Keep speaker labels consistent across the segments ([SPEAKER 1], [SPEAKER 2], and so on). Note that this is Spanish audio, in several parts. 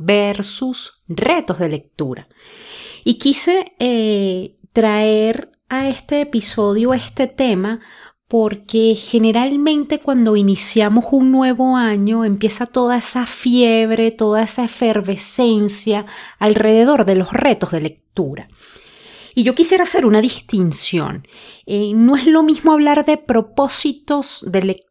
[SPEAKER 1] versus retos de lectura. Y quise eh, traer a este episodio este tema porque generalmente cuando iniciamos un nuevo año empieza toda esa fiebre, toda esa efervescencia alrededor de los retos de lectura. Y yo quisiera hacer una distinción. Eh, no es lo mismo hablar de propósitos de lectura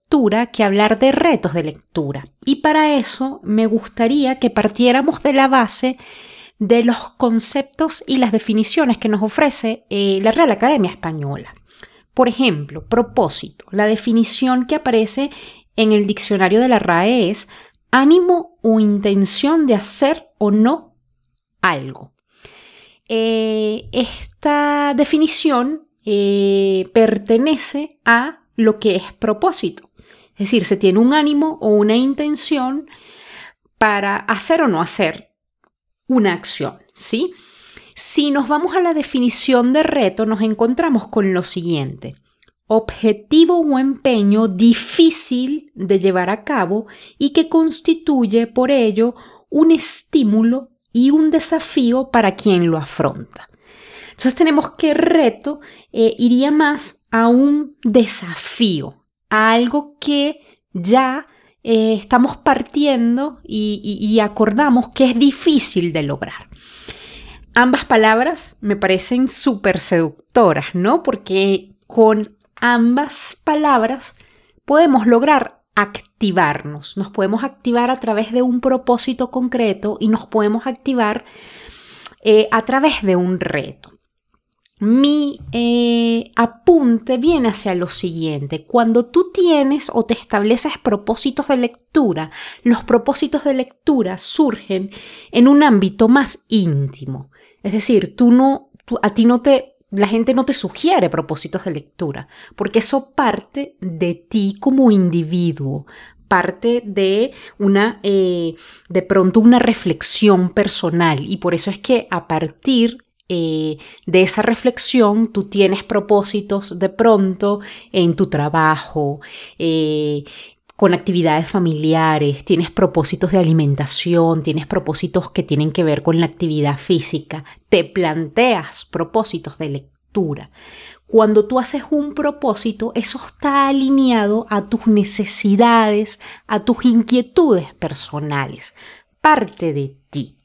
[SPEAKER 1] que hablar de retos de lectura. Y para eso me gustaría que partiéramos de la base de los conceptos y las definiciones que nos ofrece eh, la Real Academia Española. Por ejemplo, propósito. La definición que aparece en el diccionario de la RAE es ánimo o intención de hacer o no algo. Eh, esta definición eh, pertenece a lo que es propósito. Es decir, se tiene un ánimo o una intención para hacer o no hacer una acción, ¿sí? Si nos vamos a la definición de reto, nos encontramos con lo siguiente. Objetivo o empeño difícil de llevar a cabo y que constituye por ello un estímulo y un desafío para quien lo afronta. Entonces tenemos que reto eh, iría más a un desafío, algo que ya eh, estamos partiendo y, acordamos que es difícil de lograr. Ambas palabras me parecen súper seductoras, ¿no? Porque con ambas palabras podemos lograr activarnos, nos podemos activar a través de un propósito concreto y nos podemos activar eh, a través de un reto mi eh, apunte viene hacia lo siguiente. Cuando tú tienes o te estableces propósitos de lectura, los propósitos de lectura surgen en un ámbito más íntimo. Es decir, tú no, a ti no te, la gente no te sugiere propósitos de lectura, porque eso parte de ti como individuo, parte de una, eh, de pronto una reflexión personal y por eso es que a partir eh, de esa reflexión tú tienes propósitos de pronto en tu trabajo, eh, con actividades familiares, tienes propósitos de alimentación, tienes propósitos que tienen que ver con la actividad física, te planteas propósitos de lectura. Cuando tú haces un propósito, eso está alineado a tus necesidades, a tus inquietudes personales, parte de ti.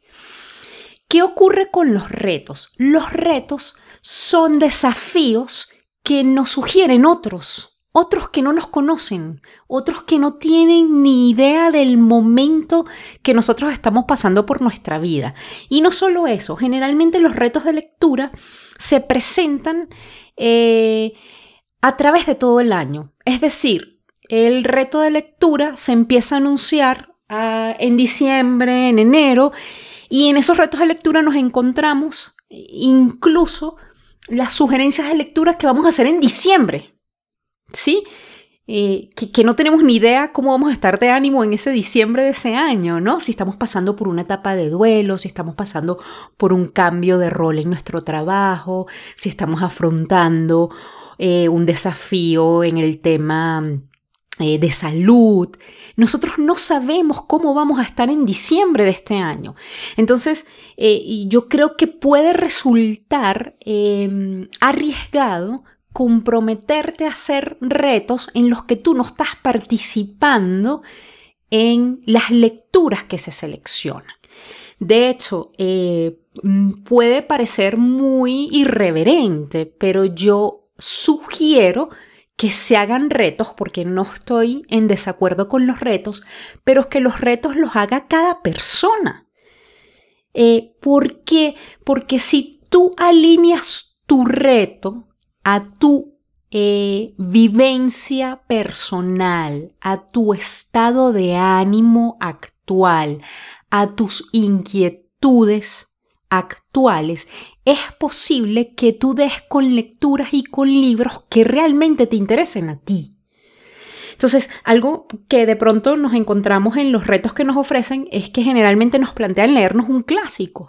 [SPEAKER 1] ¿Qué ocurre con los retos? Los retos son desafíos que nos sugieren otros, otros que no nos conocen, otros que no tienen ni idea del momento que nosotros estamos pasando por nuestra vida. Y no solo eso, generalmente los retos de lectura se presentan eh, a través de todo el año. Es decir, el reto de lectura se empieza a anunciar ah, en diciembre, en enero, y en esos retos de lectura nos encontramos incluso las sugerencias de lectura que vamos a hacer en diciembre. ¿Sí? Eh, que, no tenemos ni idea cómo vamos a estar de ánimo en ese diciembre de ese año, ¿no? Si estamos pasando por una etapa de duelo, si estamos pasando por un cambio de rol en nuestro trabajo, si estamos afrontando eh, un desafío en el tema eh, de salud. Nosotros no sabemos cómo vamos a estar en diciembre de este año. Entonces, eh, yo creo que puede resultar em, arriesgado comprometerte a hacer retos en los que tú no estás participando en las lecturas que se seleccionan. De hecho, eh, puede parecer muy irreverente, pero yo sugiero que se hagan retos, porque no estoy en desacuerdo con los retos, pero que los retos los haga cada persona. Eh, ¿Por qué? Porque si tú alineas tu reto a tu eh, vivencia personal, a tu estado de ánimo actual, a tus inquietudes, inquietudes actuales, es posible que tú des con lecturas y con libros que realmente te interesen a ti. Entonces, algo que de pronto nos encontramos en los retos que nos ofrecen es que generalmente nos plantean leernos un clásico.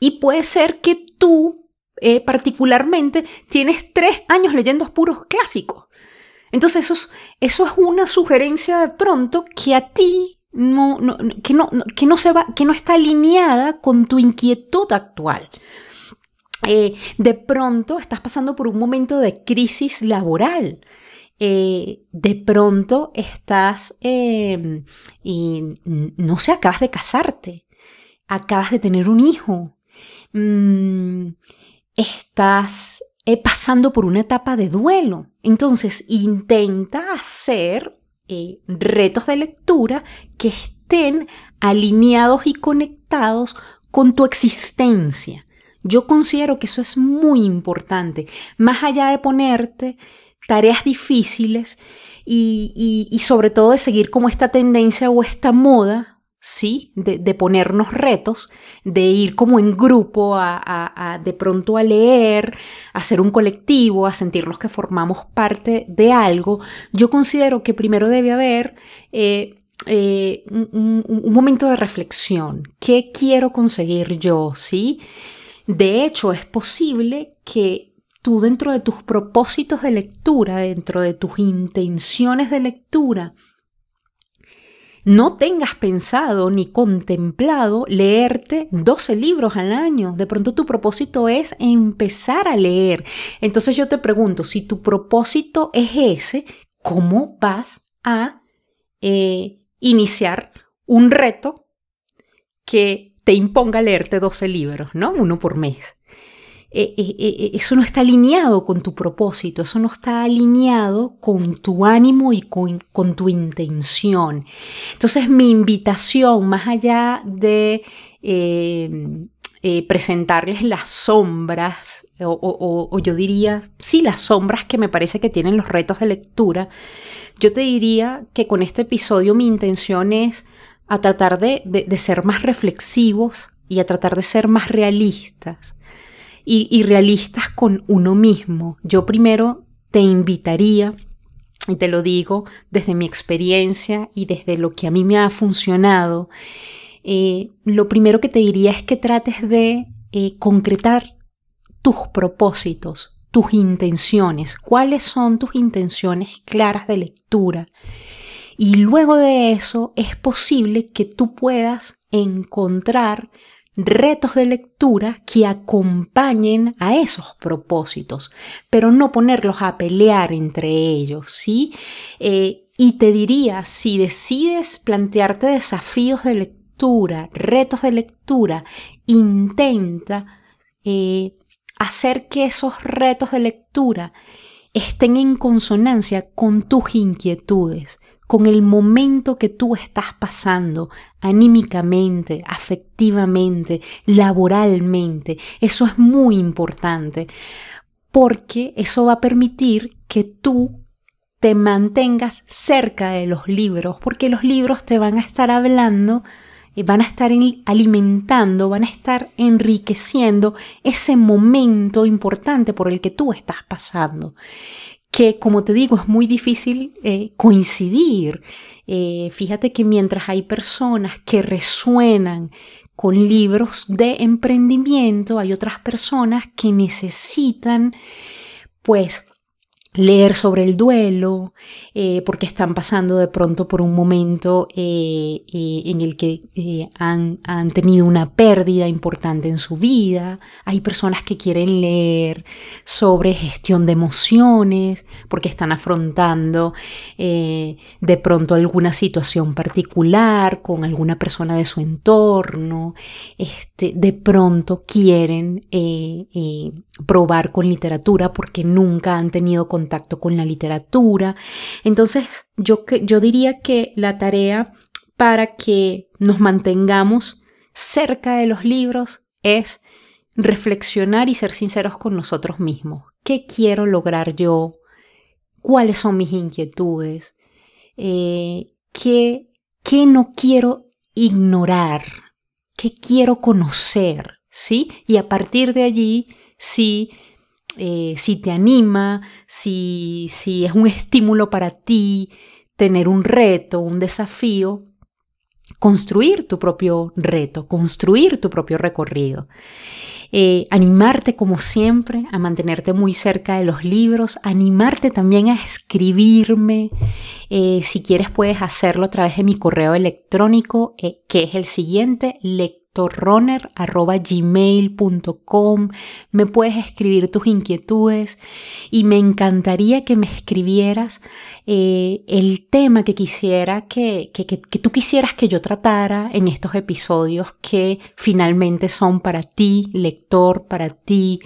[SPEAKER 1] Y puede ser que tú, eh, particularmente, tienes tres años leyendo puros clásicos. Entonces, eso es, eso es una sugerencia de pronto que a ti no, que, no, que, no se va, que no está alineada con tu inquietud actual. Eh, de pronto estás pasando por un momento de crisis laboral. Eh, de pronto estás, em, y no sé, acabas de casarte, acabas de tener un hijo, mm, estás eh, pasando por una etapa de duelo. Entonces, intenta hacer eh, retos de lectura que estén alineados y conectados con tu existencia. Yo considero que eso es muy importante, más allá de ponerte tareas difíciles y, sobre todo de seguir como esta tendencia o esta moda, ¿sí? De, ponernos retos, de ir como en grupo a, de pronto a leer, a hacer un colectivo, a sentirnos que formamos parte de algo. Yo considero que primero debe haber... Eh, eh, un, un, momento de reflexión. ¿Qué quiero conseguir yo? ¿Sí? De hecho, es posible que tú dentro de tus propósitos de lectura, dentro de tus intenciones de lectura, no tengas pensado ni contemplado leerte 12 libros al año. De pronto tu propósito es empezar a leer. Entonces yo te pregunto, si tu propósito es ese, ¿cómo vas a eh, iniciar un reto que te imponga leerte 12 libros, ¿no? Uno por mes. Eh, eh, eh, eso no está alineado con tu propósito, eso no está alineado con tu ánimo y con, tu intención. Entonces mi invitación, más allá de presentarles las sombras, o, yo diría, sí, las sombras que me parece que tienen los retos de lectura, yo te diría que con este episodio mi intención es a tratar de ser más reflexivos y a tratar de ser más realistas y, realistas con uno mismo. Yo primero te invitaría y te lo digo desde mi experiencia y desde lo que a mí me ha funcionado, eh, lo primero que te diría es que trates de eh, concretar tus propósitos, tus intenciones, cuáles son tus intenciones claras de lectura. Y luego de eso es posible que tú puedas encontrar retos de lectura que acompañen a esos propósitos, pero no ponerlos a pelear entre ellos, ¿sí? Eh, y te diría, si decides plantearte desafíos de lectura, retos de lectura, intenta eh, hacer que esos retos de lectura estén en consonancia con tus inquietudes con el momento que tú estás pasando anímicamente, afectivamente, laboralmente. Eso es muy importante porque eso va a permitir que tú te mantengas cerca de los libros, porque los libros te van a estar hablando, eh, van a estar alimentando, van a estar enriqueciendo ese momento importante por el que tú estás pasando que como te digo es muy difícil eh, coincidir. Eh, fíjate que mientras hay personas que resuenan con libros de emprendimiento, hay otras personas que necesitan pues leer sobre el duelo, eh, porque están pasando de pronto por un momento eh, eh, en el que han, han, tenido una pérdida importante en su vida. Hay personas que quieren leer sobre gestión de emociones, porque están afrontando de pronto alguna situación particular con alguna persona de su entorno. Este, de pronto quieren probar con literatura porque nunca han tenido contacto con la literatura. Entonces, yo, yo diría que la tarea para que nos mantengamos cerca de los libros es reflexionar y ser sinceros con nosotros mismos. ¿Qué quiero lograr yo? ¿Cuáles son mis inquietudes? Eh, ¿qué, ¿Qué no quiero ignorar? qué quiero conocer, ¿sí? Y a partir de allí, sí eh, si te anima, si, si es un estímulo para ti, tener un reto, un desafío, construir tu propio reto, construir tu propio recorrido. Eh, animarte como siempre a mantenerte muy cerca de los libros, animarte también a escribirme. Eh, si quieres puedes hacerlo a través de mi correo electrónico, que es el siguiente, gmail.com me puedes escribir tus inquietudes y me encantaría que me escribieras eh, el tema que quisiera que, que, tú quisieras que yo tratara en estos episodios que finalmente son para ti, lector, para ti,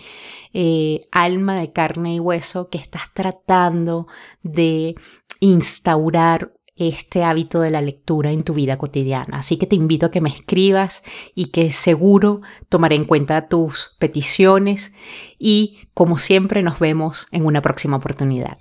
[SPEAKER 1] eh, alma de carne y hueso que estás tratando de instaurar este hábito de la lectura en tu vida cotidiana. Así que te invito a que me escribas y que seguro tomaré en cuenta tus peticiones y como siempre nos vemos en una próxima oportunidad.